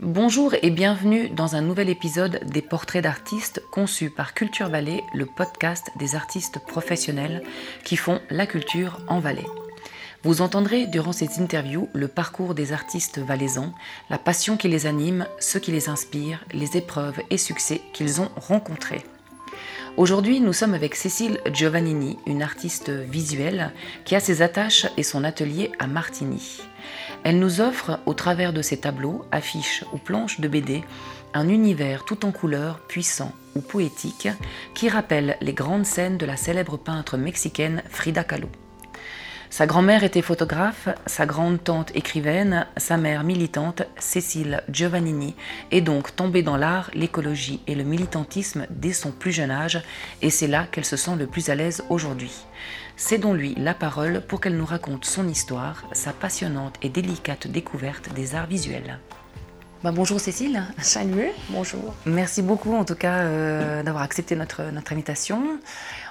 Bonjour et bienvenue dans un nouvel épisode des Portraits d'artistes conçu par Culture Vallée, le podcast des artistes professionnels qui font la culture en Valais. Vous entendrez durant ces interviews le parcours des artistes valaisans, la passion qui les anime, ce qui les inspire, les épreuves et succès qu'ils ont rencontrés. Aujourd'hui, nous sommes avec Cécile Giovannini, une artiste visuelle qui a ses attaches et son atelier à Martigny. Elle nous offre, au travers de ses tableaux, affiches ou planches de BD, un univers tout en couleurs, puissant ou poétique, qui rappelle les grandes scènes de la célèbre peintre mexicaine Frida Kahlo. Sa grand-mère était photographe, sa grande-tante écrivaine, sa mère militante, Cécile Giovannini, est donc tombée dans l'art, l'écologie et le militantisme dès son plus jeune âge, et c'est là qu'elle se sent le plus à l'aise aujourd'hui. Cédons-lui la parole pour qu'elle nous raconte son histoire, sa passionnante et délicate découverte des arts visuels. Bah, bonjour Cécile. Salut, bonjour. Merci beaucoup en tout cas euh, d'avoir accepté notre, notre invitation.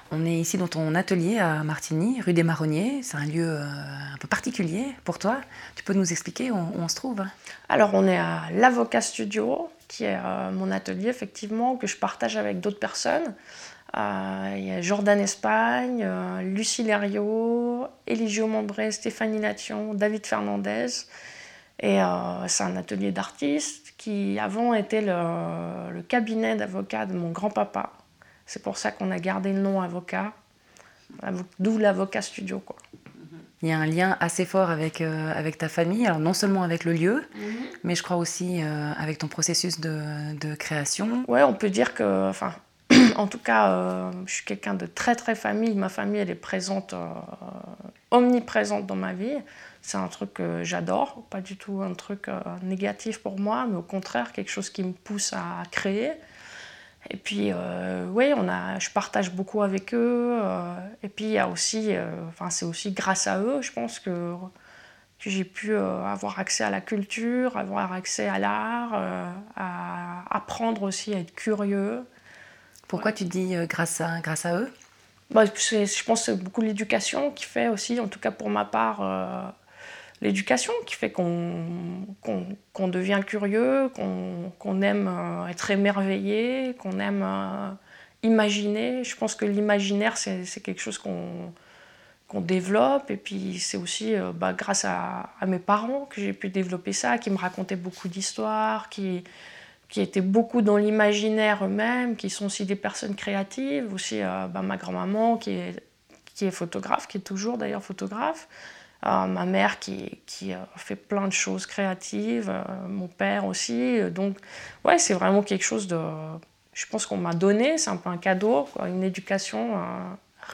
On est ici dans ton atelier à Martigny, rue des Marronniers. C'est un lieu euh, un peu particulier pour toi. Tu peux nous expliquer où on, se trouve? Alors, on est à l'Avocat Studio, qui est euh, mon atelier, effectivement, que je partage avec d'autres personnes. Euh, il y a Jordan Espagne, Lucie Lerio, Eligio Mombré, Stéphanie Nation, David Fernandez. Et c'est un atelier d'artistes qui, avant, était le cabinet d'avocat de mon grand-papa. C'est pour ça qu'on a gardé le nom avocat, d'où l'avocat studio. Quoi. Il y a un lien assez fort avec, euh, avec ta famille, alors non seulement avec le lieu, mhm. mais je crois aussi euh, avec ton processus de, de création. Oui, on peut dire que, enfin, en tout cas, euh, je suis quelqu'un de très très famille. Ma famille, elle est présente, omniprésente dans ma vie. C'est un truc que j'adore, pas du tout un truc négatif pour moi, mais au contraire, quelque chose qui me pousse à créer. Et puis, euh, oui, on a, je partage beaucoup avec eux. Euh, et puis, il y a aussi, euh, enfin, c'est aussi grâce à eux, je pense que, que j'ai pu avoir accès à la culture, avoir accès à l'art, à apprendre aussi à être curieux. Pourquoi tu dis grâce, à, grâce à eux? Bah, Je pense que c'est beaucoup l'éducation qui fait aussi, en tout cas pour ma part, l'éducation qui fait qu'on devient curieux, qu'on aime euh, être émerveillé, qu'on aime euh, imaginer. Je pense que l'imaginaire, c'est quelque chose qu'on développe. Et puis c'est aussi euh, bah, grâce à, mes parents que j'ai pu développer ça, qui me racontaient beaucoup d'histoires, qui, qui étaient beaucoup dans l'imaginaire eux-mêmes, qui sont aussi des personnes créatives. Aussi bah, ma grand-maman qui est, qui est photographe, qui est toujours d'ailleurs photographe ma mère qui, qui fait plein de choses créatives, euh, mon père aussi. Donc, ouais, c'est vraiment quelque chose de. Je pense qu'on m'a donné, c'est un peu un cadeau, une éducation euh,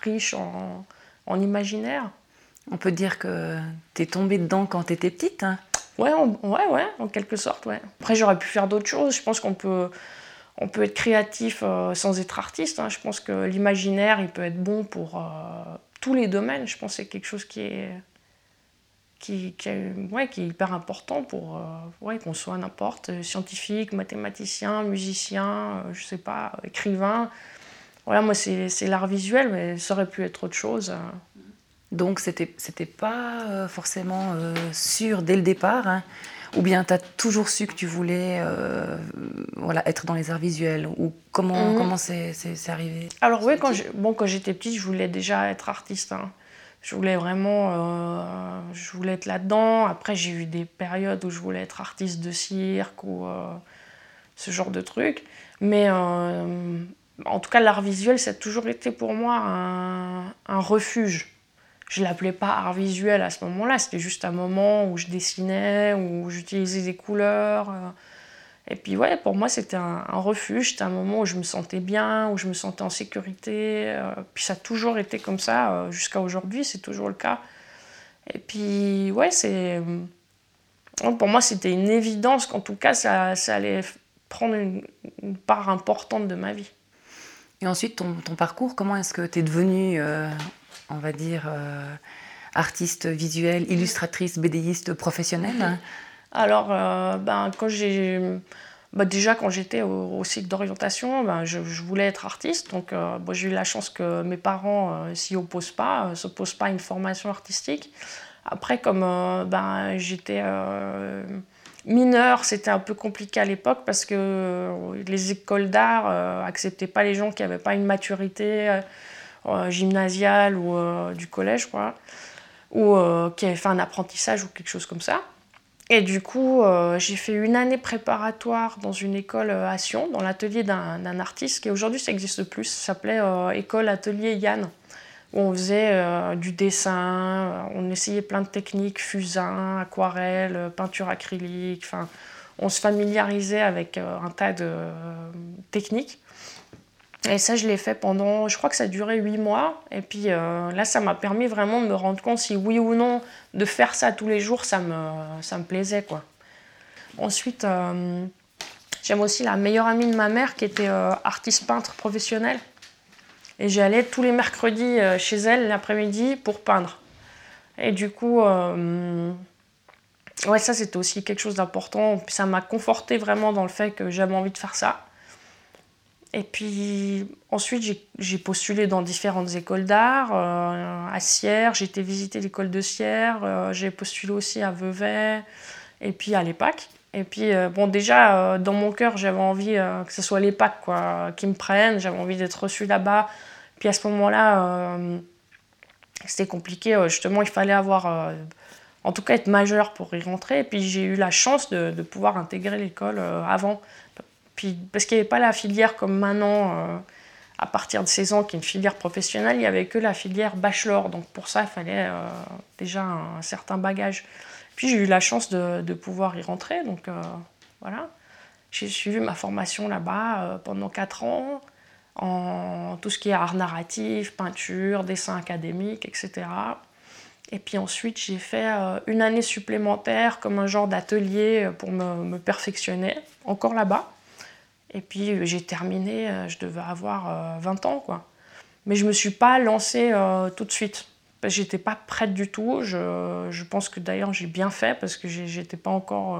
riche en, en, imaginaire. On peut dire que tu es tombée dedans quand tu étais petite hein? Ouais, ouais, ouais, en quelque sorte, ouais. Après, j'aurais pu faire d'autres choses. Je pense qu'on peut, on peut être créatif euh, sans être artiste. Hein. Je pense que l'imaginaire, il peut être bon pour tous les domaines. Je pense que c'est quelque chose qui est qui, qui, ouais, qui est hyper important pour euh, ouais, qu'on soit n'importe, euh, scientifique, mathématicien, musicien, euh, je sais pas, écrivain. Voilà, moi c'est l'art visuel, mais ça aurait pu être autre chose. Donc c'était c'était pas forcément sûr dès le départ, hein. ou bien tu as toujours su que tu voulais voilà, être dans les arts visuels, ou comment mhm. comment c'est arrivé? Alors oui, quand bon, quand j'étais petite, je voulais déjà être artiste. Hein je voulais vraiment, euh, je voulais être là-dedans. Après, j'ai eu des périodes où je voulais être artiste de cirque ou euh, ce genre de trucs. Mais euh, en tout cas, l'art visuel, ça a toujours été pour moi un, un refuge. Je l'appelais pas art visuel à ce moment-là, c'était juste un moment où je dessinais, où j'utilisais des couleurs. Et puis ouais, pour moi c'était un, refuge, c'était un moment où je me sentais bien, où je me sentais en sécurité. Euh, puis ça a toujours été comme ça euh, jusqu'à aujourd'hui, c'est toujours le cas. Et puis ouais, c'est euh, pour moi c'était une évidence qu'en tout cas ça, allait prendre une, part importante de ma vie. Et ensuite ton, parcours, comment est-ce que tu es devenue, on va dire, artiste visuelle, illustratrice, bédéiste professionnelle? Alors, euh, ben. Ben, déjà, quand j'étais au, cycle d'orientation, ben, je, voulais être artiste. Donc, euh, j'ai eu la chance que mes parents euh, s'y opposent pas, ne s'opposent pas à une formation artistique. Après, comme j'étais mineur, c'était un peu compliqué à l'époque parce que les écoles d'art n'acceptaient pas les gens qui n'avaient pas une maturité gymnasiale ou du collège, ou qui avaient fait un apprentissage ou quelque chose comme ça. Et du coup, euh, j'ai fait une année préparatoire dans une école euh, à Sion, dans l'atelier d'un artiste qui aujourd'hui ça n'existe plus, ça s'appelait euh, École Atelier Yann, où on faisait du dessin, on essayait plein de techniques, fusain, aquarelle, peinture acrylique, enfin, on se familiarisait avec un tas de techniques. Et ça, je l'ai fait pendant, je crois que ça a duré huit mois. Et puis euh, là, ça m'a permis vraiment de me rendre compte si oui ou non de faire ça tous les jours, ça me, ça me plaisait. quoi. Ensuite, euh, j'aime aussi la meilleure amie de ma mère qui était euh, artiste peintre professionnelle. Et j'allais tous les mercredis chez elle l'après-midi pour peindre. Et du coup, ouais, ça c'était aussi quelque chose d'important. Ça m'a conforté vraiment dans le fait que j'avais envie de faire ça. Et puis ensuite, j'ai postulé dans différentes écoles d'art. Euh, à Sierre, j'ai été visiter l'école de Sierre. Euh, j'ai postulé aussi à Vevey et puis à l'EPAC. Et puis, euh, bon, déjà, dans mon cœur, j'avais envie que ce soit l'EPAC quoi, qui me prenne. J'avais envie d'être reçue là-bas. Puis à ce moment-là, c'était compliqué. Justement, il fallait avoir, en tout cas, être majeur pour y rentrer. Et puis, j'ai eu la chance de, de pouvoir intégrer l'école avant puis, parce qu'il n'y avait pas la filière comme maintenant, euh, à partir de 16 ans, qui est une filière professionnelle, il n'y avait que la filière bachelor. Donc pour ça, il fallait euh, déjà un, certain bagage. Puis j'ai eu la chance de, pouvoir y rentrer. Donc euh, voilà. J'ai suivi ma formation là-bas pendant 4 ans, en tout ce qui est art narratif, peinture, dessin académique, etc. Et puis ensuite, j'ai fait une année supplémentaire comme un genre d'atelier pour me perfectionner, encore là-bas. Et puis euh, j'ai terminé, euh, je devais avoir 20 euh, ans, quoi. Mais je ne me suis pas lancée tout de suite. J'étais pas prête du tout. Je, pense que d'ailleurs j'ai bien fait parce que j'étais pas encore.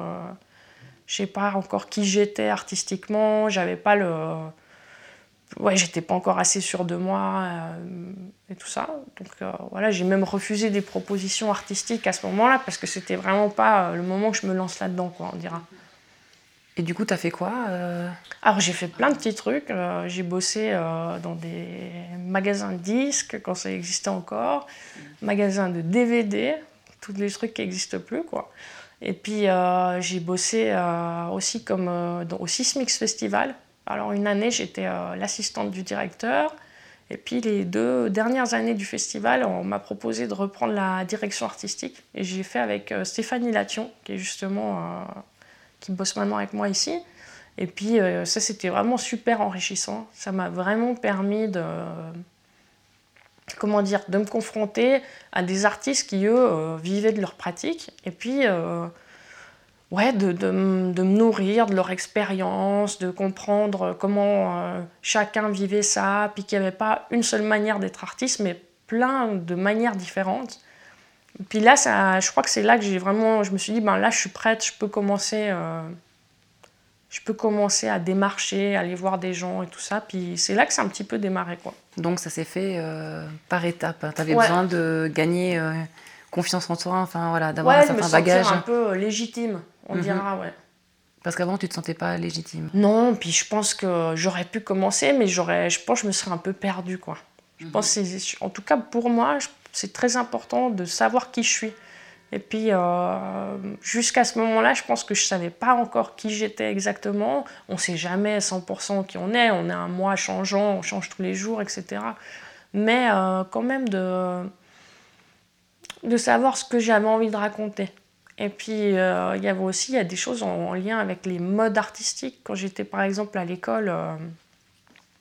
je sais pas encore qui j'étais artistiquement. J'avais pas le. Ouais, j'étais pas encore assez sûre de moi et tout ça. Donc voilà, j'ai même refusé des propositions artistiques à ce moment-là parce que c'était vraiment pas le moment que je me lance là-dedans, quoi, on dira. Et du coup, tu as fait quoi euh Alors, j'ai fait plein de petits trucs. Euh, j'ai bossé euh, dans des magasins de disques quand ça existait encore, magasins de DVD, tous les trucs qui n'existent plus, quoi. Et puis, j'ai bossé aussi comme au Sismix Festival. Alors, une année, j'étais l'assistante du directeur. Et puis, les deux dernières années du festival, on m'a proposé de reprendre la direction artistique. Et j'ai fait avec Stéphanie Lation, qui est justement qui bosse maintenant avec moi ici. Et puis euh, ça, c'était vraiment super enrichissant. Ça m'a vraiment permis de, comment dire, de me confronter à des artistes qui, eux, euh, vivaient de leur pratique. Et puis, euh, ouais, de, de, de, me nourrir de leur expérience, de comprendre comment chacun vivait ça, puis qu'il n'y avait pas une seule manière d'être artiste, mais plein de manières différentes. Puis là, ça, je crois que c'est là que j'ai vraiment, je me suis dit, ben là, je suis prête, je peux commencer, euh, je peux commencer à démarcher, aller voir des gens et tout ça. Puis c'est là que c'est un petit peu démarré, quoi. Donc ça s'est fait euh, par étapes. Tu avais besoin de gagner euh, confiance en toi, enfin voilà, d'avoir un certain bagage. un peu légitime, on mhm. dira, ouais. Parce qu'avant, tu te sentais pas légitime. Non, puis je pense que j'aurais pu commencer, mais j'aurais, je pense que je me serais un peu perdue, quoi. Je pense, en tout cas pour moi, je c'est très important de savoir qui je suis. Et puis, euh, jusqu'à ce moment-là, je pense que je ne savais pas encore qui j'étais exactement. On ne sait jamais 100% qui on est. On est un moi changeant, on change tous les jours, etc. Mais euh, quand même de, de savoir ce que j'avais envie de raconter. Et puis, euh, il y avait aussi y a des choses en, lien avec les modes artistiques. Quand j'étais, par exemple, à l'école,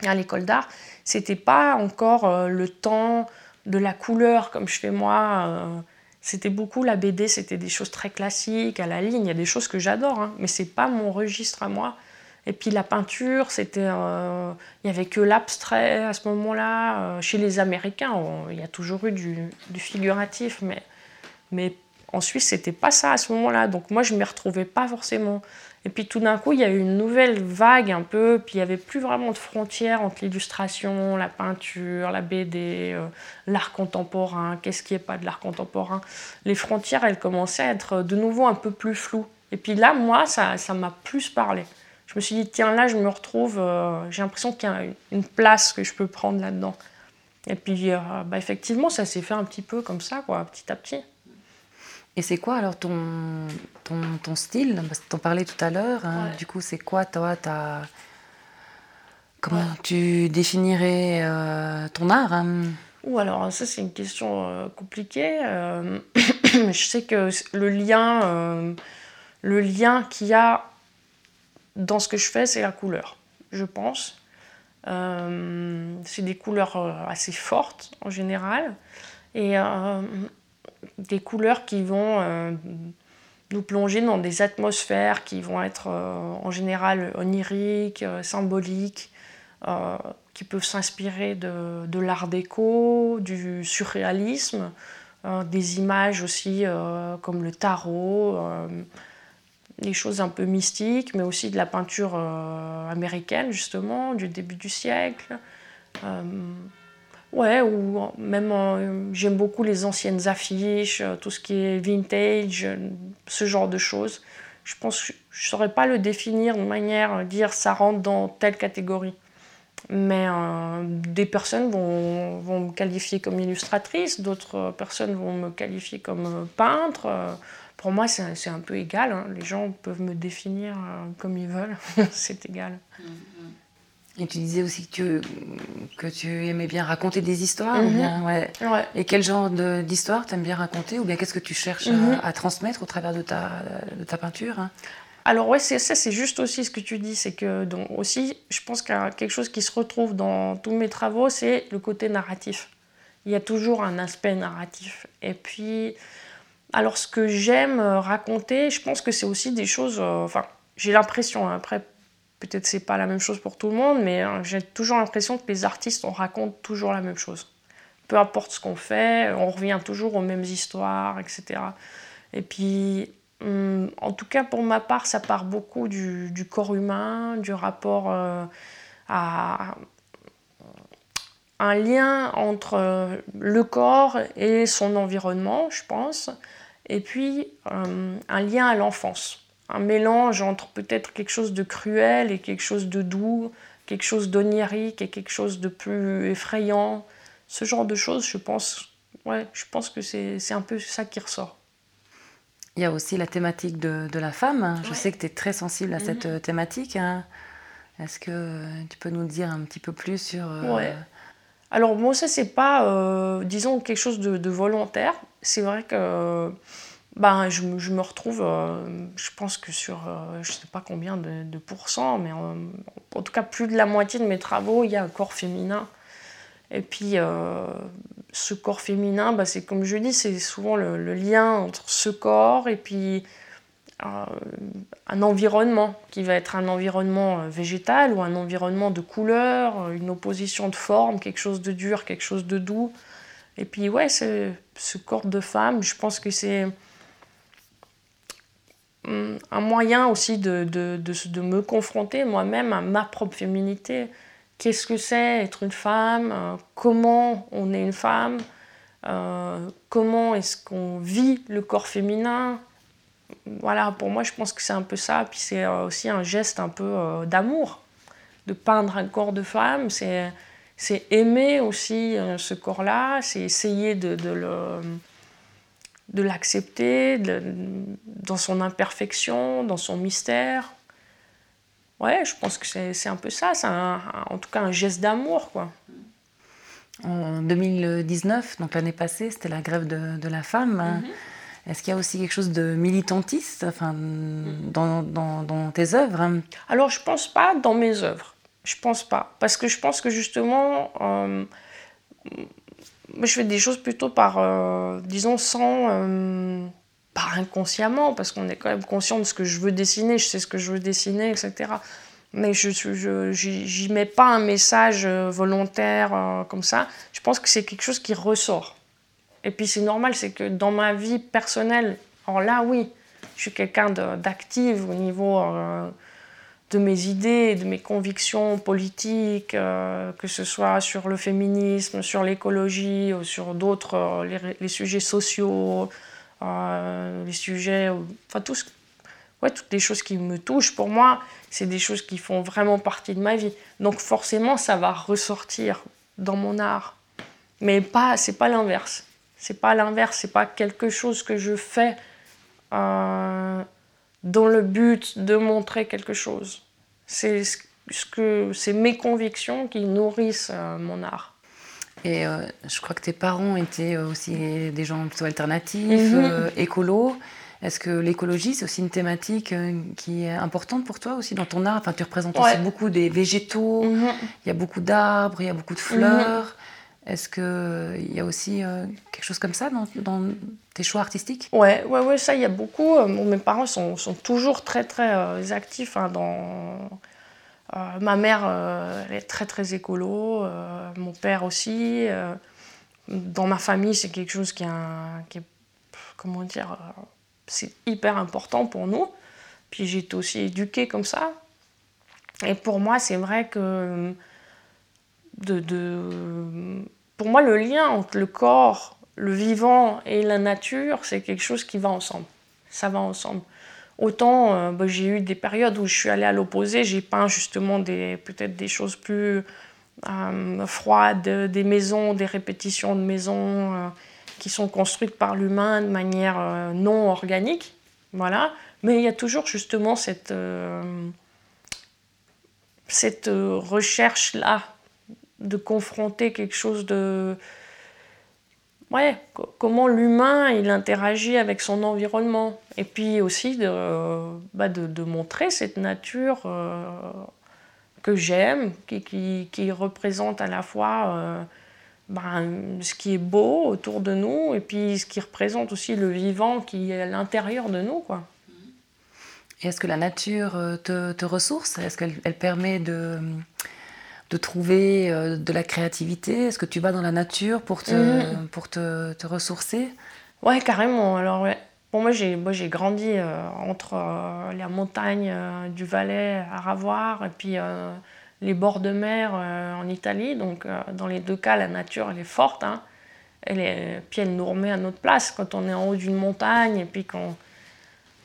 à l'école d'art, c'était pas encore le temps de la couleur comme je fais moi. Euh, c'était beaucoup la BD, c'était des choses très classiques, à la ligne. Il y a des choses que j'adore, hein, mais c'est pas mon registre à moi. Et puis la peinture, c'était, euh, il y avait que l'abstrait à ce moment-là. Euh, chez les Américains, il y a toujours eu du, du figuratif, mais, mais en Suisse, c'était pas ça à ce moment-là. Donc moi, je m'y retrouvais pas forcément. Et puis tout d'un coup, il y a eu une nouvelle vague un peu, puis il n'y avait plus vraiment de frontières entre l'illustration, la peinture, la BD, euh, l'art contemporain, qu'est-ce qui n'est pas de l'art contemporain? Les frontières, elles commençaient à être de nouveau un peu plus floues. Et puis là, moi, ça m'a plus parlé. Je me suis dit, tiens, là, je me retrouve, euh, j'ai l'impression qu'il y a une place que je peux prendre là-dedans. Et puis, euh, bah, effectivement, ça s'est fait un petit peu comme ça, quoi, petit à petit. Et c'est quoi alors ton, ton, ton style? Parce que tu en parlais tout à l'heure. Hein. Du coup, c'est quoi toi ta... Comment tu définirais euh, ton art hein? Ou alors, ça, c'est une question euh, compliquée. je sais que le lien, le lien qu'il y a dans ce que je fais, c'est la couleur, je pense. c'est des couleurs assez fortes en général. Et des couleurs qui vont euh, nous plonger dans des atmosphères qui vont être euh, en général oniriques, euh, symboliques, qui peuvent s'inspirer de, de l'art déco, du surréalisme, des images aussi comme le tarot, des choses un peu mystiques, mais aussi de la peinture américaine justement, du début du siècle. Ouais, ou même j'aime beaucoup les anciennes affiches, euh, tout ce qui est vintage, euh, ce genre de choses. Je pense que je ne saurais pas le définir de manière dire ça rentre dans telle catégorie. Mais euh, des personnes vont, vont, me qualifier comme illustratrice, d'autres personnes vont me qualifier comme peintre. Pour moi, c'est un peu égal. Hein. Les gens peuvent me définir comme ils veulent. c'est égal. Mm. Et tu disais aussi que tu, que tu aimais bien raconter des histoires ou bien, mhm. ouais. Et quel genre d'histoire tu aimes bien raconter Ou bien qu'est-ce que tu cherches mhm. à, transmettre au travers de ta, de ta peinture hein? Alors ouais, c'est ça, c'est juste aussi ce que tu dis. C'est que donc, aussi, je pense qu'il y a quelque chose qui se retrouve dans tous mes travaux, c'est le côté narratif. Il y a toujours un aspect narratif. Et puis, alors ce que j'aime raconter, je pense que c'est aussi des choses... Euh, enfin, j'ai l'impression, hein, après Peut-être c'est pas la même chose pour tout le monde, mais euh, j'ai toujours l'impression que les artistes, on raconte toujours la même chose. Peu importe ce qu'on fait, on revient toujours aux mêmes histoires, etc. Et puis, hum, en tout cas pour ma part, ça part beaucoup du, corps humain, du rapport euh, à un lien entre euh, le corps et son environnement, je pense, et puis un lien à l'enfance un mélange entre peut-être quelque chose de cruel et quelque chose de doux, quelque chose d'onirique et quelque chose de plus effrayant. Ce genre de choses, je pense, ouais, je pense que c'est un peu ça qui ressort. Il y a aussi la thématique de, de la femme. Je sais que tu es très sensible à mhm. cette euh, thématique. Hein. Est-ce que tu peux nous dire un petit peu plus sur... Euh, ouais. Alors moi, ça, c'est pas, euh, disons, quelque chose de, de volontaire. C'est vrai que ben, je, me retrouve, euh, je pense que sur, euh, je sais pas combien de, pourcents, mais en, tout cas plus de la moitié de mes travaux, il y a un corps féminin. Et puis euh, ce corps féminin, ben, c'est comme je dis, c'est souvent le, lien entre ce corps et puis un environnement qui va être un environnement végétal ou un environnement de couleur, une opposition de forme, quelque chose de dur, quelque chose de doux. Et puis ouais, ce corps de femme, je pense que c'est un moyen aussi de, de, de, me confronter moi-même à ma propre féminité. Qu'est-ce que c'est être une femme? Euh, Comment on est une femme? Euh, Comment est-ce qu'on vit le corps féminin? Voilà, pour moi, je pense que c'est un peu ça. Puis c'est euh, aussi un geste un peu d'amour. De peindre un corps de femme, c'est aimer aussi ce corps-là, c'est essayer de, de le de l'accepter dans son imperfection, dans son mystère. Ouais, je pense que c'est un peu ça, c'est en tout cas un geste d'amour. quoi. En 2019, donc l'année passée, c'était la grève de, la femme. Mm-hmm. Est-ce qu'il y a aussi quelque chose de militantiste enfin, dans, dans, tes œuvres Alors, je pense pas dans mes œuvres. Je pense pas. Parce que je pense que justement, euh, moi, je fais des choses plutôt par, euh, disons, sans. Euh, inconsciemment, parce qu'on est quand même conscient de ce que je veux dessiner, je sais ce que je veux dessiner, etc. Mais je n'y mets pas un message euh, volontaire comme ça. Je pense que c'est quelque chose qui ressort. Et puis c'est normal, c'est que dans ma vie personnelle, alors là, oui, je suis quelqu'un d'actif au niveau de mes idées, de mes convictions politiques, euh, que ce soit sur le féminisme, sur l'écologie, ou sur d'autres, euh, les, sujets sociaux, euh, les sujets, enfin tout ouais, toutes les choses qui me touchent, pour moi, c'est des choses qui font vraiment partie de ma vie. Donc forcément, ça va ressortir dans mon art. Mais pas, c'est pas l'inverse. C'est pas l'inverse, c'est pas quelque chose que je fais dans le but de montrer quelque chose. C'est ce que c'est mes convictions qui nourrissent euh, mon art. Et euh, je crois que tes parents étaient aussi des gens plutôt alternatifs, mhm. écolos. Est-ce que l'écologie, c'est aussi une thématique qui est importante pour toi aussi dans ton art? Enfin, Tu représentes aussi beaucoup des végétaux, mhm. il y a beaucoup d'arbres, il y a beaucoup de fleurs. Est-ce qu'il y a aussi euh, quelque chose comme ça dans, tes choix artistiques? Ouais, ouais, ouais, ça, il y a beaucoup. Euh, mes parents sont, toujours très, très euh, actifs hein, dans... ma mère, elle est très, très écolo. mon père aussi. dans ma famille, c'est quelque chose qui, qui est... Comment dire C'est hyper important pour nous. Puis j'ai été aussi éduquée comme ça. Et pour moi, c'est vrai que Pour moi, le lien entre le corps, le vivant et la nature, c'est quelque chose qui va ensemble. Ça va ensemble. Autant euh, bah, j'ai eu des périodes où je suis allée à l'opposé, j'ai peint justement peut-être des choses plus euh, froides, des maisons, des répétitions de maisons euh, qui sont construites par l'humain de manière non organique. Voilà. Mais il y a toujours justement cette, cette recherche-là de confronter quelque chose de... Ouais, comment l'humain, il interagit avec son environnement. Et puis aussi de, bah de, montrer cette nature euh, que j'aime, qui, qui, représente à la fois euh, bah, ce qui est beau autour de nous et puis ce qui représente aussi le vivant qui est à l'intérieur de nous. Quoi. Et est-ce que la nature euh, te, te ressource? Est-ce qu'elle elle permet de de trouver euh, de la créativité? Est-ce que tu vas dans la nature pour te, mhm. pour te, te, ressourcer? Ouais, carrément. Alors, Pour moi, j'ai, moi, j'ai grandi euh, entre euh, la montagne du Valais à Ravoir et puis les bords de mer en Italie. Donc, dans les deux cas, la nature, elle est forte. Hein. Elle est, puis elle nous remet à notre place quand on est en haut d'une montagne et puis quand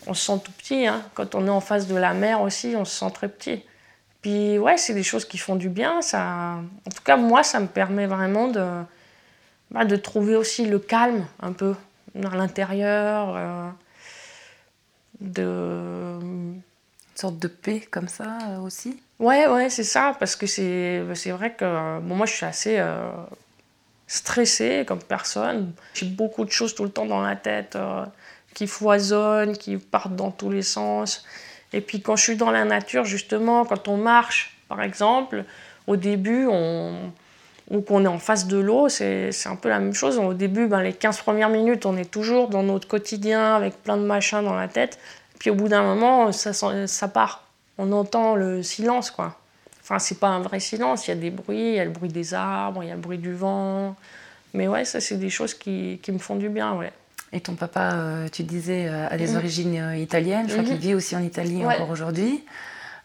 on se sent tout petit. Hein. Quand on est en face de la mer aussi, on se sent très petit. Puis ouais, c'est des choses qui font du bien. Ça, en tout cas, moi, ça me permet vraiment de, bah, de trouver aussi le calme un peu dans l'intérieur, euh, de une sorte de paix comme ça euh, aussi. Ouais, ouais, c'est ça, parce que c'est, c'est vrai que bon, moi, je suis assez euh, stressée comme personne. J'ai beaucoup de choses tout le temps dans la tête qui foisonnent, qui partent dans tous les sens. Et puis quand je suis dans la nature, justement, quand on marche, par exemple, au début, on, ou qu'on est en face de l'eau, c'est un peu la même chose. Au début, ben, les 15 premières minutes, on est toujours dans notre quotidien avec plein de machins dans la tête. Puis au bout d'un moment, ça, ça part. On entend le silence, quoi. Enfin, c'est pas un vrai silence, il y a des bruits, il y a le bruit des arbres, il y a le bruit du vent. Mais ouais, ça, c'est des choses qui, qui me font du bien, ouais. Et ton papa, euh, tu disais, euh, a des mhm. origines euh, italiennes. Je crois qu'il mhm. vit aussi en Italie encore aujourd'hui.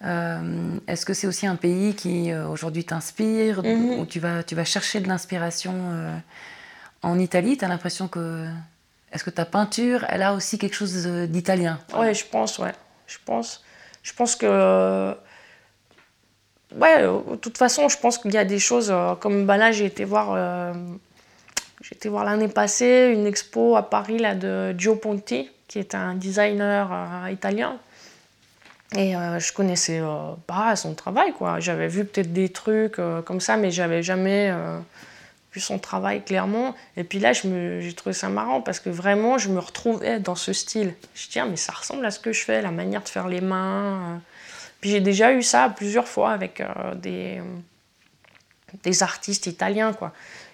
Est-ce que c'est aussi un pays qui aujourd'hui t'inspire, où tu vas, tu vas chercher de l'inspiration en Italie? Tu as l'impression que. Est-ce que ta peinture, elle a aussi quelque chose d'italien? Oui, je pense, ouais. Je pense, je pense que. Ouais, de toute façon, je pense qu'il y a des choses. comme bah là, j'ai été voir j'ai été voir l'année passée une expo à Paris là, de Gio Ponti, qui est un designer euh, italien. Et euh, je connaissais euh, pas son travail, quoi. J'avais vu peut-être des trucs comme ça, mais j'avais jamais vu son travail clairement. Et puis là, j'ai trouvé ça marrant parce que vraiment, je me retrouvais dans ce style. Je dis, ah, mais ça ressemble à ce que je fais, la manière de faire les mains. Puis j'ai déjà eu ça plusieurs fois avec des, des artistes italiens, quoi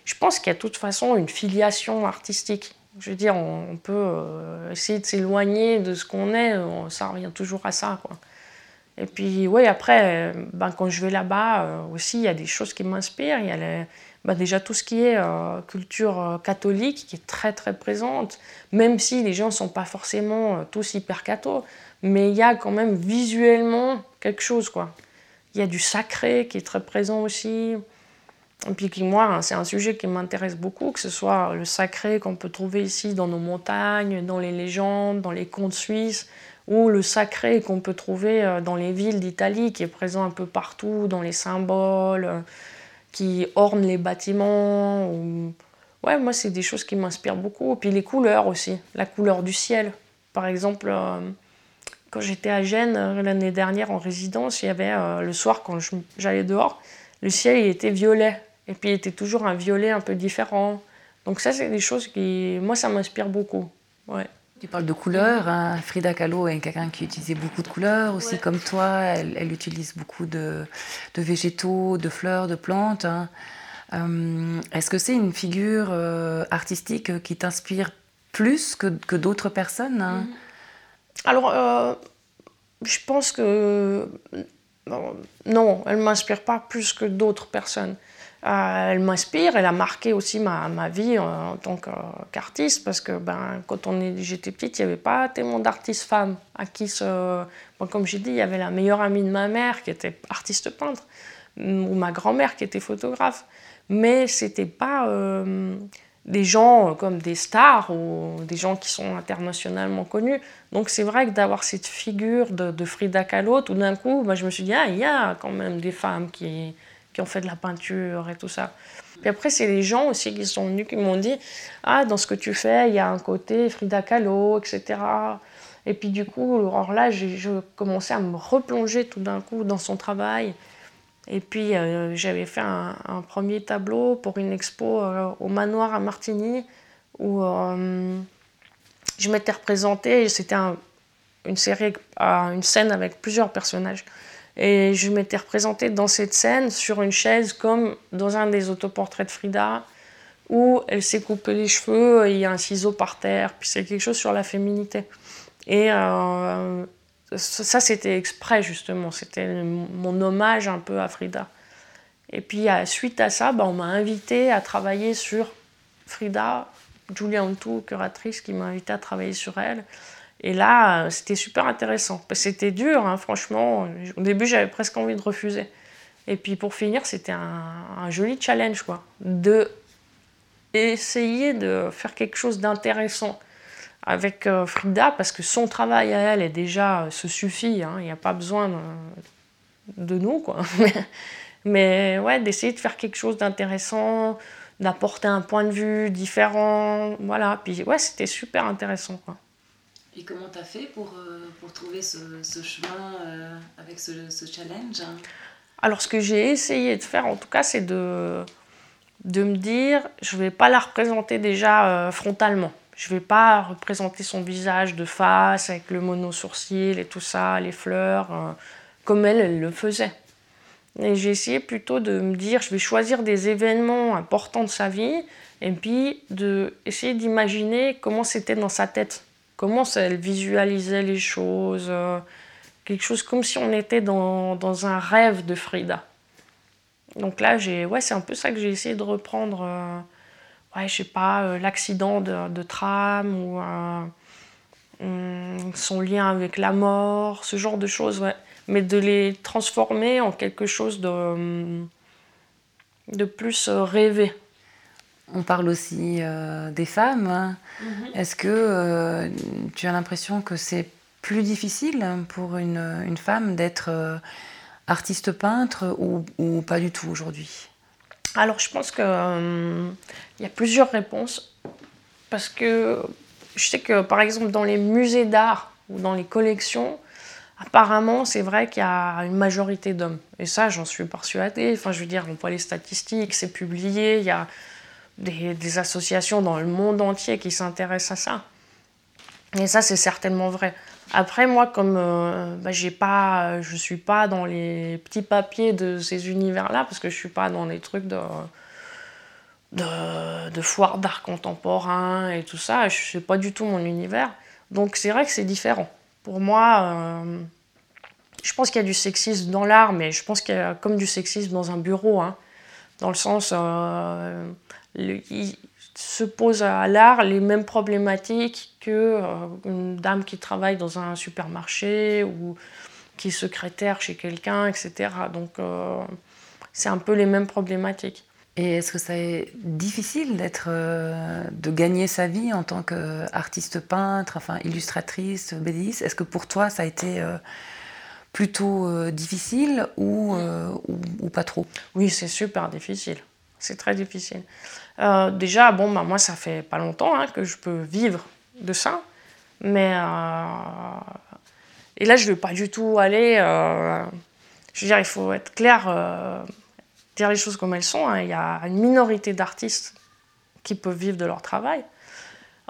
je pense qu'il y a de toute façon une filiation artistique. Je veux dire, on, peut euh, essayer de s'éloigner de ce qu'on est, ça revient toujours à ça. Et puis, oui, après, ben, quand je vais là-bas euh, aussi, il y a des choses qui m'inspirent. Il y a ben, déjà tout ce qui est euh, culture catholique qui est très, très présente, même si les gens ne sont pas forcément tous hyper cathos, mais il y a quand même visuellement quelque chose. Il y a du sacré qui est très présent aussi. Et puis moi, c'est un sujet qui m'intéresse beaucoup, que ce soit le sacré qu'on peut trouver ici dans nos montagnes, dans les légendes, dans les contes suisses, ou le sacré qu'on peut trouver euh, dans les villes d'Italie, qui est présent un peu partout, dans les symboles, euh, qui ornent les bâtiments. Ouais, moi, c'est des choses qui m'inspirent beaucoup. Et puis les couleurs aussi, la couleur du ciel. Par exemple, euh, quand j'étais à Gênes l'année dernière en résidence, il y avait le soir, quand j'allais dehors, le ciel il était violet. Et puis il était toujours un violet un peu différent. Donc ça, c'est des choses qui, moi, ça m'inspire beaucoup. Ouais. Tu parles de couleurs. Hein. Frida Kahlo est quelqu'un qui utilisait beaucoup de couleurs aussi, comme toi. Elle, utilise beaucoup de, végétaux, de fleurs, de plantes. Hein. Euh, est-ce que c'est une figure euh, artistique qui t'inspire plus que, d'autres personnes hein? mm-hmm. Alors, euh, je pense que non, elle m'inspire pas plus que d'autres personnes. Euh, elle m'inspire, elle a marqué aussi ma, ma vie en, tant qu'artiste parce que ben, quand j'étais petite, il n'y avait pas tellement d'artistes femmes à qui ce, comme j'ai dit, il y avait la meilleure amie de ma mère qui était artiste peintre ou ma grand-mère qui était photographe, mais c'était pas euh, des gens comme des stars ou des gens qui sont internationalement connus. Donc c'est vrai que d'avoir cette figure de, Frida Kahlo, tout d'un coup, ben, je me suis dit, ah, il y a quand même des femmes qui qui ont fait de la peinture et tout ça. Puis après, c'est les gens aussi qui sont venus, qui m'ont dit Ah, dans ce que tu fais, il y a un côté Frida Kahlo, etc. Et puis du coup, alors là, j'ai commençais à me replonger tout d'un coup dans son travail. Et puis euh, j'avais fait un, premier tableau pour une expo euh, au manoir à Martigny où euh, je m'étais représentée. C'était une série, une scène avec plusieurs personnages. Et je m'étais représentée dans cette scène sur une chaise comme dans un des autoportraits de Frida où elle s'est coupée les cheveux il y a un ciseau par terre. Puis c'est quelque chose sur la féminité. Ça, c'était exprès justement. C'était mon hommage un peu à Frida. Et puis suite à ça, bah, on m'a invité à travailler sur Frida. Julia Antou, curatrice, qui m'a invité à travailler sur elle. Et là, c'était super intéressant. C'était dur, hein, franchement. Au début, j'avais presque envie de refuser. Et puis pour finir, c'était un, joli challenge, quoi. De essayer de faire quelque chose d'intéressant avec euh, Frida, parce que son travail à elle est déjà euh, se suffit. Hein. Il n'y a pas besoin de, nous, quoi. Mais, ouais, d'essayer de faire quelque chose d'intéressant, d'apporter un point de vue différent. Voilà. Puis ouais, c'était super intéressant, quoi. Et comment tu as fait pour, euh, pour trouver ce, ce chemin avec ce, ce, challenge? Alors, ce que j'ai essayé de faire, en tout cas, c'est de, de me dire je ne vais pas la représenter déjà frontalement. Je vais pas représenter son visage de face avec le mono-sourcil et tout ça, les fleurs, comme elle, elle le faisait. Et j'ai essayé plutôt de me dire je vais choisir des événements importants de sa vie et puis de d'imaginer comment c'était dans sa tête comment elle visualisait les choses, euh, quelque chose comme si on était dans, un rêve de Frida. Donc là, c'est un peu ça que j'ai essayé de reprendre. Euh, ouais, je sais pas, euh, l'accident de, de, tram ou hum, son lien avec la mort, ce genre de choses, ouais. Mais de les transformer en quelque chose de, de plus rêvé. On parle aussi euh, des femmes. Hein. Mhm. Est-ce que euh, tu as l'impression que c'est plus difficile pour une, femme d'être euh, artiste peintre ou, pas du tout aujourd'hui? Alors je pense qu'il y a plusieurs réponses. Parce que je sais que par exemple dans les musées d'art ou dans les collections, apparemment c'est vrai qu'il y a une majorité d'hommes. Et ça j'en suis persuadée. Enfin je veux dire, on voit les statistiques, c'est publié, il y a des, associations dans le monde entier qui s'intéressent à ça. Et ça, c'est certainement vrai. Après, moi, comme euh, bah, j'ai pas, je suis pas dans les petits papiers de ces univers-là, parce que je suis pas dans les trucs de, de, foire d'art contemporain et tout ça, je sais pas du tout mon univers. Donc c'est vrai que c'est différent. Pour moi, euh, je pense qu'il y a du sexisme dans l'art, mais je pense qu'il y a comme du sexisme dans un bureau, hein, dans le sens... Euh, se pose à l'art les mêmes problématiques que euh, une dame qui travaille dans un supermarché ou qui est secrétaire chez quelqu'un, etc. Donc euh, c'est un peu les mêmes problématiques. Et est-ce que c'est difficile d'être, euh, de gagner sa vie en tant qu'artiste peintre, enfin illustratrice, bédiste Est-ce que pour toi ça a été euh, plutôt difficile ou, ou, pas trop? Oui, c'est super difficile. C'est très difficile. Déjà, bon, bah, moi ça fait pas longtemps hein, que je peux vivre de ça, mais et là je ne vais pas du tout aller. je veux dire, il faut être clair dire les choses comme elles sont. Hein. Il y a une minorité d'artistes qui peuvent vivre de leur travail.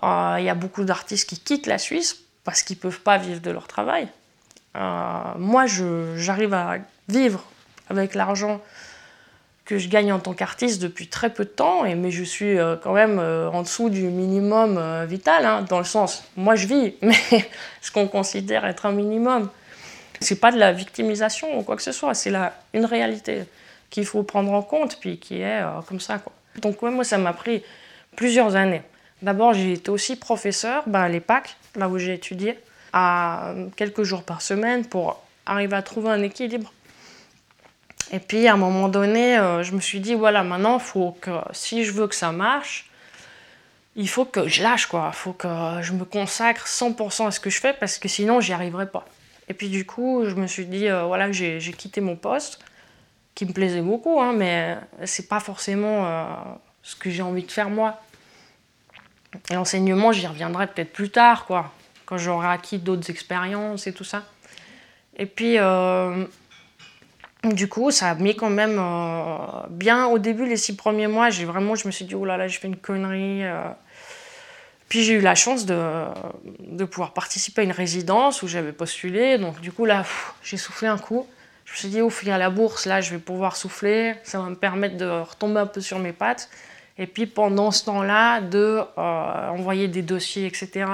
Euh, il y a beaucoup d'artistes qui quittent la Suisse parce qu'ils ne peuvent pas vivre de leur travail. Euh, moi, j'arrive à vivre avec l'argent que je gagne en tant qu'artiste depuis très peu de temps, et, mais je suis euh, quand même en dessous du minimum vital, hein, dans le sens, moi je vis, mais ce qu'on considère être un minimum, c'est pas de la victimisation ou quoi que ce soit, c'est une réalité qu'il faut prendre en compte, puis qui est euh, comme ça. Quoi. Donc moi, ça m'a pris plusieurs années. D'abord, j'ai été aussi professeur bah, à l'EPAC, là où j'ai étudié, à euh, quelques jours par semaine pour arriver à trouver un équilibre. Et puis à un moment donné, euh, je me suis dit, voilà, maintenant, faut que si je veux que ça marche, il faut que je lâche, quoi. Faut que je me consacre 100% à ce que je fais parce que sinon, j'y arriverai pas. Et puis du coup, je me suis dit, voilà, j'ai quitté mon poste qui me plaisait beaucoup, hein, mais c'est pas forcément euh, ce que j'ai envie de faire moi. Et l'enseignement, j'y reviendrai peut-être plus tard, quoi, quand j'aurai acquis d'autres expériences et tout ça. Et puis, euh, du coup, ça a mis quand même euh, bien au début, les six premiers mois, j'ai vraiment, je me suis dit, oh là là, je fais une connerie. Puis j'ai eu la chance de, pouvoir participer à une résidence où j'avais postulé. Donc du coup, là, j'ai soufflé un coup. Je me suis dit, au fil à la bourse, là, je vais pouvoir souffler, ça va me permettre de retomber un peu sur mes pattes. Et puis pendant ce temps-là, de euh, envoyer des dossiers, etc.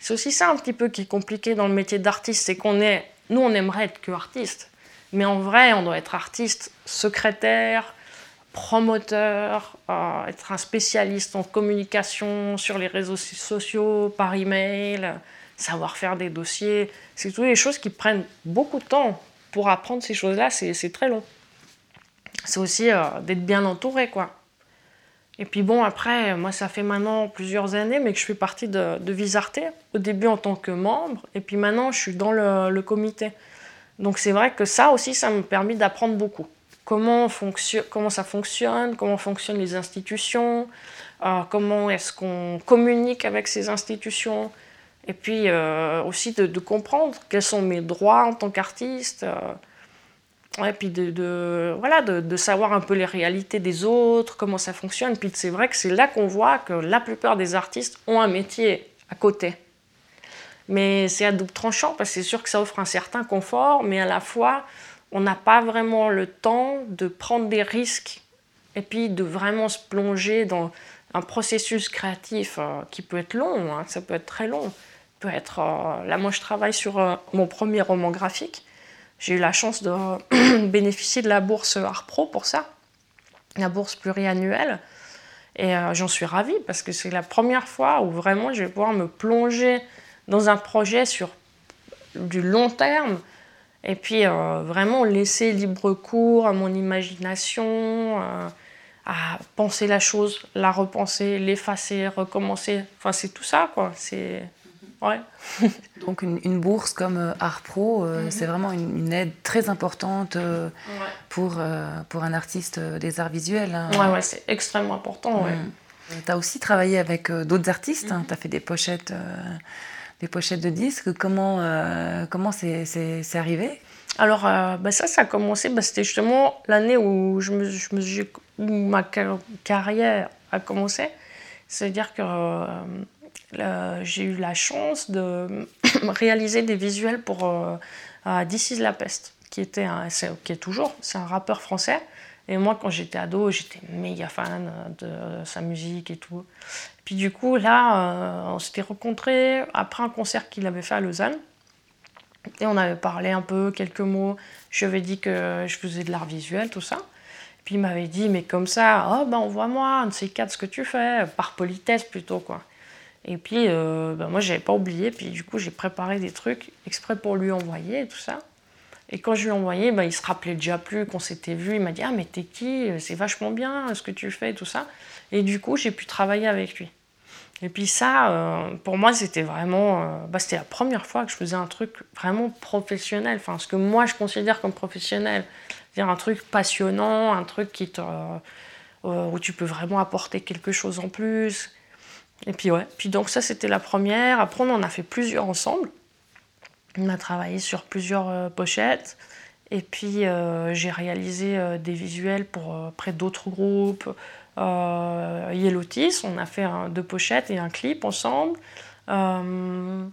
C'est aussi ça un petit peu qui est compliqué dans le métier d'artiste, c'est qu'on est, nous, on aimerait être que artiste, mais en vrai, on doit être artiste, secrétaire, promoteur, euh, être un spécialiste en communication sur les réseaux sociaux, par email, savoir faire des dossiers. C'est toutes les choses qui prennent beaucoup de temps pour apprendre ces choses-là, c'est très long. C'est aussi euh, d'être bien entouré, quoi. Et puis bon, après, moi, ça fait maintenant plusieurs années, mais que je fais partie de, de Visarté, au début en tant que membre, et puis maintenant, je suis dans le, comité. Donc c'est vrai que ça aussi, ça m'a permis d'apprendre beaucoup. Comment, comment ça fonctionne, comment fonctionnent les institutions, euh, comment est-ce qu'on communique avec ces institutions, et puis euh, aussi de, comprendre quels sont mes droits en tant qu'artiste. et euh, puis de, voilà, de, savoir un peu les réalités des autres, comment ça fonctionne. Puis c'est vrai que c'est là qu'on voit que la plupart des artistes ont un métier à côté. Mais c'est à double tranchant parce que c'est sûr que ça offre un certain confort, mais à la fois, on n'a pas vraiment le temps de prendre des risques et puis de vraiment se plonger dans un processus créatif euh, qui peut être long, hein, ça peut être très long peut être. Euh, là, moi, je travaille sur euh, mon premier roman graphique. J'ai eu la chance de bénéficier de la bourse Art Pro pour ça, la bourse pluriannuelle. Et j'en suis ravie parce que c'est la première fois où vraiment je vais pouvoir me plonger dans un projet sur du long terme et puis vraiment laisser libre cours à mon imagination, à penser la chose, la repenser, l'effacer, recommencer. Enfin, c'est tout ça, quoi. C'est Ouais. Donc une, bourse comme euh, Art Pro, euh, mhm. c'est vraiment une, aide très importante euh, pour, pour un artiste des arts visuels. Hein. Ouais, ouais c'est extrêmement important. Ouais. Tu as aussi travaillé avec d'autres artistes, hein. mhm. tu as fait des pochettes, des pochettes de disques. Comment comment c'est arrivé? Alors, bah ça, ça a commencé, bah, c'était justement l'année où, je me, je me, où ma carrière a commencé. C'est-à-dire que j'ai eu la chance de réaliser des visuels pour euh, This is la peste, qui, était un, qui est toujours, c'est un rappeur français. Et moi, quand j'étais ado, j'étais méga fan de sa musique et tout. Puis du coup, là, euh, on s'était rencontrés après un concert qu'il avait fait à Lausanne. Et on avait parlé un peu, quelques mots. Je lui avais dit que je faisais de l'art visuel, tout ça. Puis il m'avait dit, mais comme ça, oh ben envoie-moi un de ces quatre ce que tu fais, par politesse plutôt, quoi. Et puis, euh, ben moi, j'avais pas oublié. Puis, du coup, j'ai préparé des trucs exprès pour lui envoyer et tout ça. Et quand je lui ai envoyé, bah, il se rappelait déjà plus qu'on s'était vu. Il m'a dit Ah, mais t'es qui? C'est vachement bien ce que tu fais, tout ça. Et du coup, j'ai pu travailler avec lui. Et puis ça, euh, pour moi, c'était vraiment, euh, bah, c'était la première fois que je faisais un truc vraiment professionnel, enfin ce que moi je considère comme professionnel, c'est-à-dire un truc passionnant, un truc qui te, euh, où tu peux vraiment apporter quelque chose en plus. Et puis ouais, puis donc ça c'était la première. Après on en a fait plusieurs ensemble. On a travaillé sur plusieurs pochettes. Et puis j'ai réalisé des visuels pour près d'autres groupes euh, Yellowtis. On a fait deux pochettes et un clip ensemble. Euh,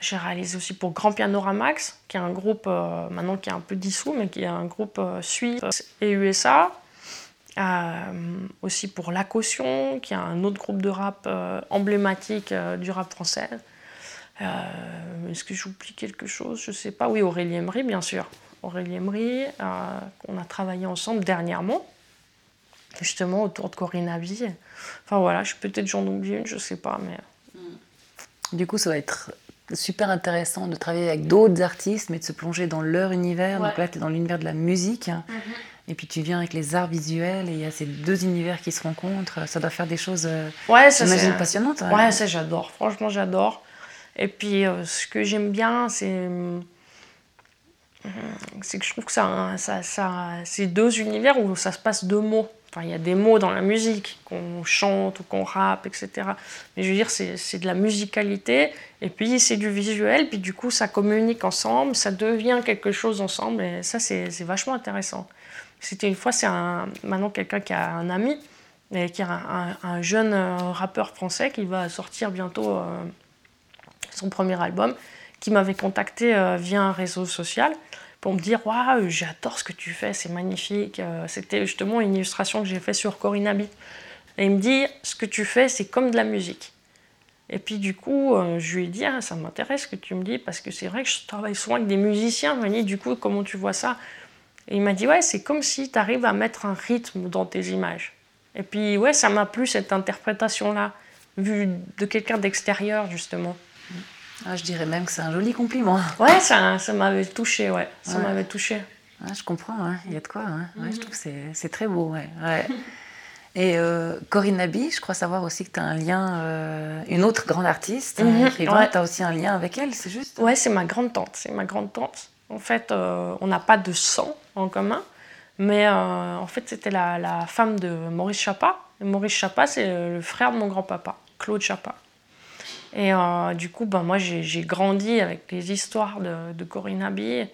j'ai réalisé aussi pour Grand Pianoramax, qui est un groupe euh, maintenant qui est un peu dissous, mais qui est un groupe euh, suisse et USA. aussi pour La Caution, qui est un autre groupe de rap emblématique du rap français. Est-ce que j'oublie quelque chose? Je ne sais pas. Oui, Aurélie Emery, bien sûr. Aurélie Emery, qu'on a travaillé ensemble dernièrement justement autour de Corinne Abbey. Enfin voilà, je peut-être j'en oublie une, je sais pas, mais. Du coup, ça va être super intéressant de travailler avec d'autres artistes, mais de se plonger dans leur univers. Donc là, tu es dans l'univers de la musique. Mhm. Et puis tu viens avec les arts visuels et il y a ces deux univers qui se rencontrent. Ça doit faire des choses, euh, ouais, ça, passionnantes. Ouais, ça j'adore. Franchement, j'adore. Et puis euh, ce que j'aime bien, c'est euh, c'est que je trouve que ça, ça, ça c'est deux univers où ça se passe deux mots il y a des mots dans la musique, qu'on chante ou qu'on rappe, etc. Mais je veux dire, c'est de la musicalité, et puis c'est du visuel, puis du coup, ça communique ensemble, ça devient quelque chose ensemble, et ça, c'est vachement intéressant. C'était une fois, c'est maintenant quelqu'un qui a un ami, et qui a un, jeune euh, rappeur français qui va sortir bientôt son premier album, qui m'avait contacté euh, via un réseau social pour me dire Waouh, j'adore ce que tu fais, c'est magnifique. Euh, c'était justement une illustration que j'ai faite sur Corinne Abbey. Et il me dit Ce que tu fais, c'est comme de la musique. Et puis du coup, euh, je lui ai dit ah, Ça m'intéresse ce que tu me dis, parce que c'est vrai que je travaille souvent avec des musiciens. Il m'a Du coup, comment tu vois ça? Et il m'a dit Ouais, c'est comme si tu arrives à mettre un rythme dans tes images. Et puis, ouais, ça m'a plu cette interprétation-là, vue de quelqu'un d'extérieur, justement. Ah, je dirais même que c'est un joli compliment. Ouais, ça, ça m'avait touché, ouais. Ça m'avait touché. je comprends, hein. il y a de quoi. Hein. je mhm. trouve que c'est très beau, ouais. Et euh, Corinne Nabi, je crois savoir aussi que tu as un lien, euh, une autre grande artiste, mm tu as aussi un lien avec elle, c'est juste? Ouais, c'est ma grande tante, c'est ma grande tante. En fait, euh, on n'a pas de sang en commun, mais en fait, c'était la, la, femme de Maurice Chapa. Et Maurice Chapa, c'est le frère de mon grand-papa, Claude Chapa. Et euh, du coup, ben, moi, j'ai grandi avec les histoires de, de Corinne Abbey.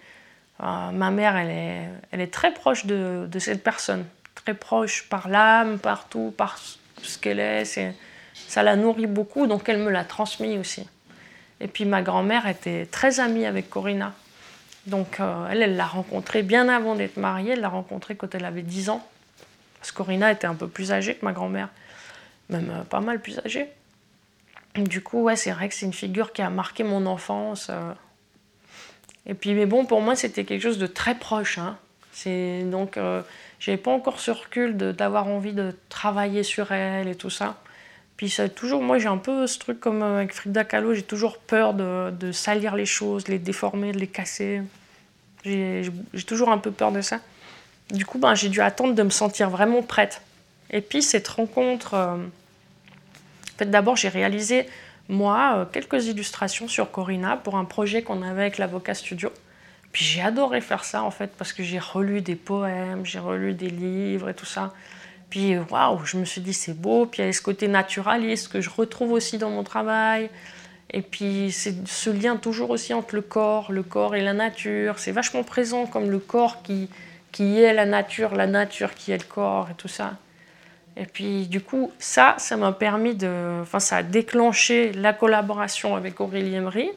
Euh, ma mère, elle est, elle est très proche de, cette personne. Très proche par l'âme, partout, par ce qu'elle est. Ça la nourrit beaucoup, donc elle me l'a transmis aussi. Et puis ma grand-mère était très amie avec Corinna. Donc euh, elle, elle l'a rencontrée bien avant d'être mariée. Elle l'a rencontrée quand elle avait 10 ans. Parce que Corinna était un peu plus âgée que ma grand-mère. Même pas mal plus âgée. Du coup, ouais, c'est vrai que c'est une figure qui a marqué mon enfance. Euh. Et puis, mais bon, pour moi, c'était quelque chose de très proche. Hein. C'est donc, euh, j'avais pas encore ce recul d'avoir envie de travailler sur elle et tout ça. Puis ça, toujours, moi, j'ai un peu ce truc comme euh, avec Frida Kahlo, j'ai toujours peur de, salir les choses, de les déformer, de les casser. J'ai toujours un peu peur de ça. Du coup, ben, j'ai dû attendre de me sentir vraiment prête. Et puis cette rencontre. Euh, d'abord, j'ai réalisé, moi, euh, quelques illustrations sur Corina pour un projet qu'on avait avec l'Avocat Studio. Puis j'ai adoré faire ça, en fait, parce que j'ai relu des poèmes, j'ai relu des livres et tout ça. Puis, waouh, je me suis dit, c'est beau. Puis il y a ce côté naturaliste que je retrouve aussi dans mon travail. Et puis, c'est ce lien toujours aussi entre le corps, le corps et la nature. C'est vachement présent comme le corps qui, qui est la nature, la nature qui est le corps et tout ça. Et puis du coup, ça, ça m'a permis de... Enfin, ça a déclenché la collaboration avec Aurélie Emery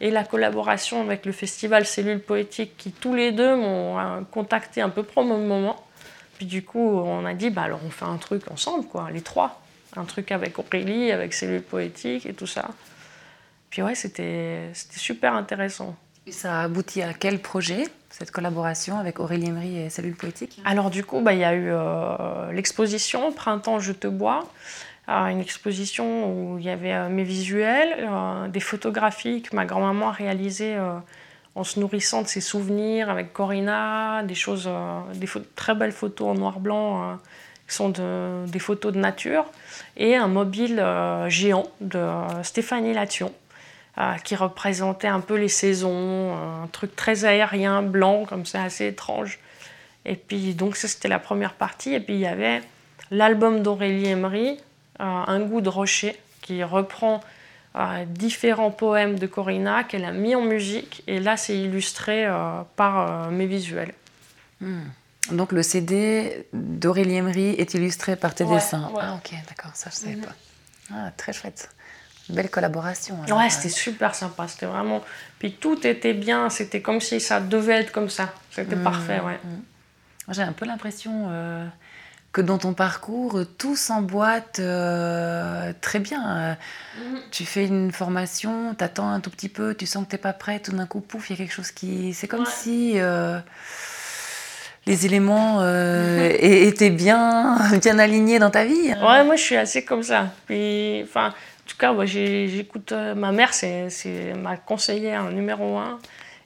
et la collaboration avec le festival Cellule Poétique qui tous les deux m'ont euh, contacté un peu pro moment. Puis du coup, on a dit, bah alors on fait un truc ensemble, quoi, les trois. Un truc avec Aurélie, avec Cellule Poétique et tout ça. Puis ouais, c'était super intéressant. Ça a abouti à quel projet cette collaboration avec Aurélie Emery et Cellule Poétique? Alors du coup, bah, il y a eu euh, l'exposition Printemps, je te bois, euh, une exposition où il y avait euh, mes visuels, des photographies que ma grand-maman a réalisées en se nourrissant de ses souvenirs avec Corina, des choses, euh, des très belles photos en noir-blanc euh, qui sont des photos de nature, et un mobile euh, géant de Stéphanie Lation qui représentait un peu les saisons, un truc très aérien, blanc, comme ça, assez étrange. Et puis, donc, ça, c'était la première partie. Et puis, il y avait l'album d'Aurélie Emery, Un goût de rocher, qui reprend différents poèmes de Corinna qu'elle a mis en musique et là c'est illustré euh, par euh, mes visuels. Hmm. Donc le CD d'Aurélie Emery est illustré par tes dessins. Ah ok, d'accord, ça je savais mhm. pas. Ah, très chouette. Belle collaboration. Ouais, c'était super sympa. C'était vraiment. Puis tout était bien. C'était comme si ça devait être comme ça. C'était hmm. parfait, ouais. Hmm. J'ai un peu l'impression. Euh, que dans ton parcours, tout s'emboîte euh, très bien. Mhm. Tu fais une formation, tu attends un tout petit peu, tu sens que tu n'es pas prêt, tout d'un coup, pouf, il y a quelque chose qui... C'est comme si euh, les éléments euh, étaient bien, bien alignés dans ta vie. Ouais, moi je suis assez comme ça. Puis, enfin, en tout cas, j'écoute... ma mère, c'est ma conseillère numéro un.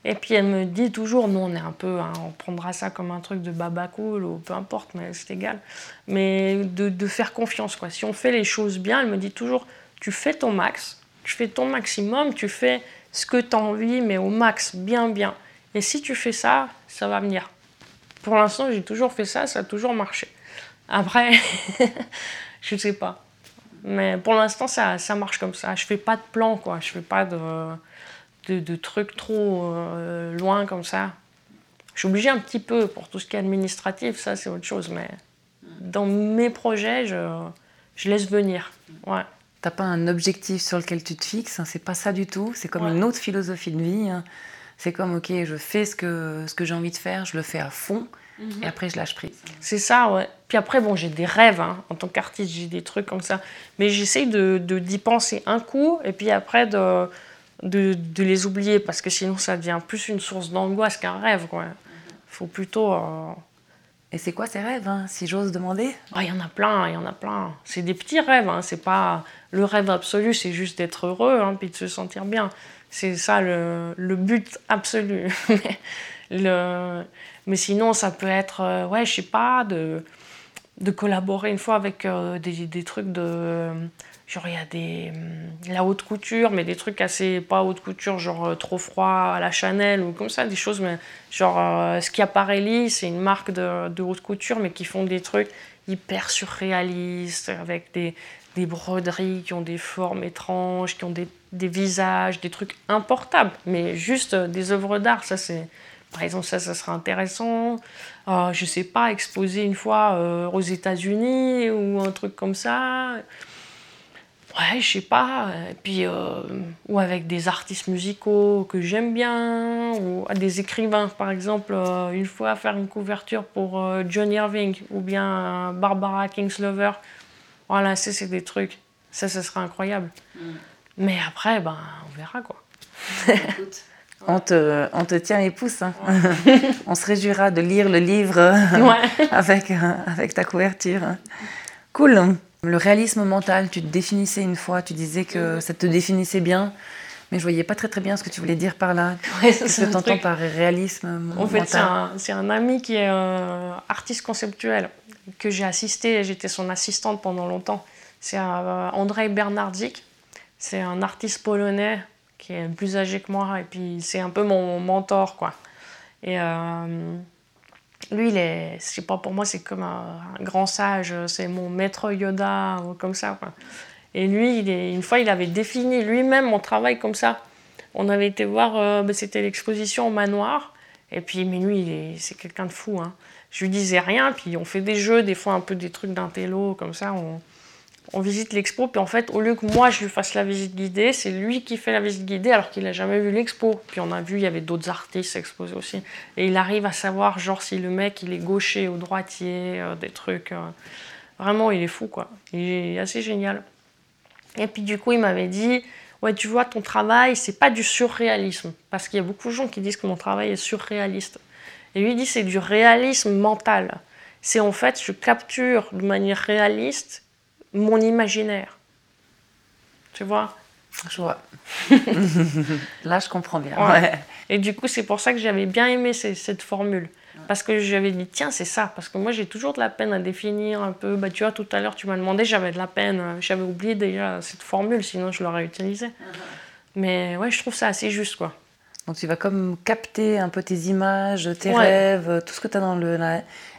Et puis elle me dit toujours, nous on est un peu, hein, on prendra ça comme un truc de baba cool ou peu importe, mais c'est égal. Mais de, faire confiance. Si on fait les choses bien, elle me dit toujours, tu fais ton max, tu fais ton maximum, tu fais ce que tu as envie, mais au max, bien, bien. Et si tu fais ça, ça va venir. Pour l'instant, j'ai toujours fait ça, ça a toujours marché. Après, je ne sais pas. Mais pour l'instant, ça, ça marche comme ça. Je fais pas de plan, quoi. Je fais pas de de, trucs trop euh, loin comme ça. Je suis obligée un petit peu pour tout ce qui est administratif, ça c'est autre chose, mais dans mes projets, je, je laisse venir. Ouais. T'as pas un objectif sur lequel tu te fixes, hein, c'est pas ça du tout, c'est comme une autre philosophie de vie. Hein. C'est comme, ok, je fais ce que, ce que j'ai envie de faire, je le fais à fond, mhm. et après je lâche prise. C'est ça, ouais. Puis après, bon, j'ai des rêves, hein. en tant qu'artiste, j'ai des trucs comme ça. Mais j'essaye de, d'y penser un coup, et puis après de de, de, les oublier parce que sinon ça devient plus une source d'angoisse qu'un rêve. Il faut plutôt. Euh, Et c'est quoi ces rêves, hein, si j'ose demander? Ah, Il y en a plein, il y en a plein. C'est des petits rêves, hein. c'est pas le rêve absolu, c'est juste d'être heureux hein, puis de se sentir bien. C'est ça le, le, but absolu. le... Mais sinon, ça peut être, euh, ouais, je sais pas, de, de collaborer une fois avec euh, des, des, trucs de Genre, il y a des, hum, la haute couture, mais des trucs assez pas haute couture, genre euh, trop froid à la Chanel ou comme ça, des choses, mais genre Schiaparelli, c'est une marque de, de, haute couture, mais qui font des trucs hyper surréalistes, avec des, des broderies qui ont des formes étranges, qui ont des, des visages, des trucs importables, mais juste des œuvres d'art, ça c'est. Par exemple, ça, ça sera intéressant. Euh, je sais pas, exposer une fois aux États-Unis ou un truc comme ça ouais, je sais pas, et puis, euh, ou avec des artistes musicaux que j'aime bien, ou des écrivains, par exemple, euh, une fois faire une couverture pour euh, John Irving, ou bien Barbara Kingslover. Voilà, ça, c'est des trucs. Ça, ça sera incroyable. Mm. Mais après, ben, on verra, quoi. On te, on te, tient les pouces. Hein. on se réjouira de lire le livre avec, avec ta couverture. Cool. Le réalisme mental, tu te définissais une fois, tu disais que ça te définissait bien, mais je voyais pas très très bien ce que tu voulais dire par là. Qu'est-ce que tu entends par réalisme mental En fait, c'est un, ami qui est euh, artiste conceptuel, que j'ai assisté, j'étais son assistante pendant longtemps. C'est euh, Andrzej Bernardzik, c'est un artiste polonais qui est plus âgé que moi, et puis c'est un peu mon mentor, quoi. Et euh, lui, il est, je sais pas, pour moi, c'est comme un, grand sage, c'est mon maître Yoda, ou comme ça. Et lui, il est, une fois, il avait défini lui-même mon travail comme ça. On avait été voir, euh, ben, c'était l'exposition au manoir. Et puis, mais lui, c'est quelqu'un de fou. Hein. Je lui disais rien, puis on fait des jeux, des fois un peu des trucs d'intello, comme ça. On, on visite l'expo, puis en fait, au lieu que moi je lui fasse la visite guidée, c'est lui qui fait la visite guidée alors qu'il n'a jamais vu l'expo. Puis on a vu, il y avait d'autres artistes exposés aussi. Et il arrive à savoir, genre, si le mec il est gaucher ou droitier, euh, des trucs. Euh, vraiment, il est fou, quoi. Il est assez génial. Et puis du coup, il m'avait dit Ouais, tu vois, ton travail, c'est pas du surréalisme. Parce qu'il y a beaucoup de gens qui disent que mon travail est surréaliste. Et lui, il dit C'est du réalisme mental. C'est en fait, je capture de manière réaliste mon imaginaire. Tu vois? Je vois. Là, je comprends bien. Ouais. Ouais. Et du coup, c'est pour ça que j'avais bien aimé ces- cette formule. Parce que j'avais dit, tiens, c'est ça. Parce que moi, j'ai toujours de la peine à définir un peu. Bah, tu vois, tout à l'heure, tu m'as demandé, j'avais de la peine. J'avais oublié déjà cette formule, sinon je l'aurais utilisée. Mais ouais, je trouve ça assez juste, quoi. Donc tu vas comme capter un peu tes images, tes Ouais. rêves, tout ce que tu as dans le...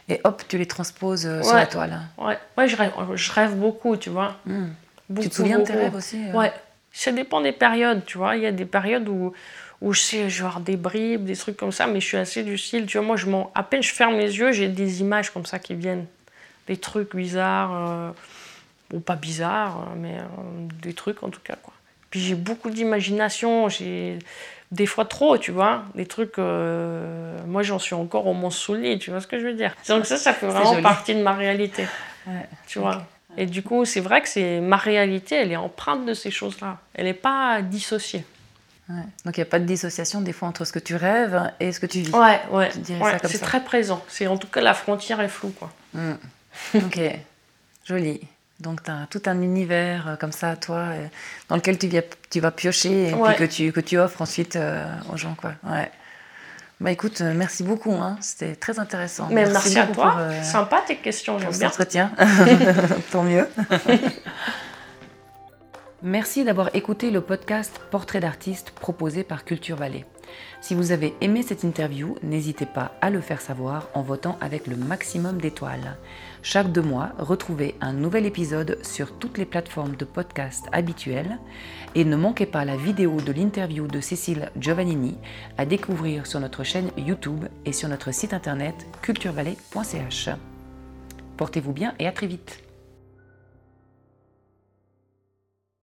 et hop, tu les transposes euh, sur la toile. Ouais, ouais je, rêve, je rêve beaucoup, tu vois. Hmm. Beaucoup, Tu te souviens de tes rêves aussi euh? Ouais, ça dépend des périodes, tu vois. Il y a des périodes où, où je sais, je vais avoir des bribes, des trucs comme ça, mais je suis assez du style, tu vois, moi, je m'en- à peine je ferme les yeux, j'ai des images comme ça qui viennent. Des trucs bizarres, euh, ou pas bizarres, mais euh, des trucs en tout cas, quoi. Puis j'ai beaucoup d'imagination, j'ai des fois trop, tu vois, des trucs. euh, moi, j'en suis encore au mont tu vois ce que je veux dire. Donc ça, ça fait vraiment partie de ma réalité, Ouais. tu vois. Et du coup, c'est vrai que c'est ma réalité, elle est empreinte de ces choses-là. Elle n'est pas dissociée. Ouais. Donc il n'y a pas de dissociation des fois entre ce que tu rêves et ce que tu vis. Ouais, ouais. C'est très présent. C'est en tout cas la frontière est floue, quoi. Hmm. Ok, joli. Donc tu as tout un univers euh, comme ça à toi, euh, dans lequel tu, vas piocher et Ouais. puis que tu, que tu offres ensuite euh, aux gens. Quoi. Ouais. Bah écoute, merci beaucoup, hein. c'était très intéressant. Mais merci, à toi. pour, euh, Sympa tes questions, j'aime bien. entretien. Tant mieux. Merci d'avoir écouté le podcast Portrait d'artiste proposé par Culture Vallée. Si vous avez aimé cette interview, n'hésitez pas à le faire savoir en votant avec le maximum d'étoiles. Chaque deux mois, retrouvez un nouvel épisode sur toutes les plateformes de podcast habituelles et ne manquez pas la vidéo de l'interview de Cécile Giovannini à découvrir sur notre chaîne YouTube et sur notre site internet culturevallée.ch. Portez-vous bien et à très vite.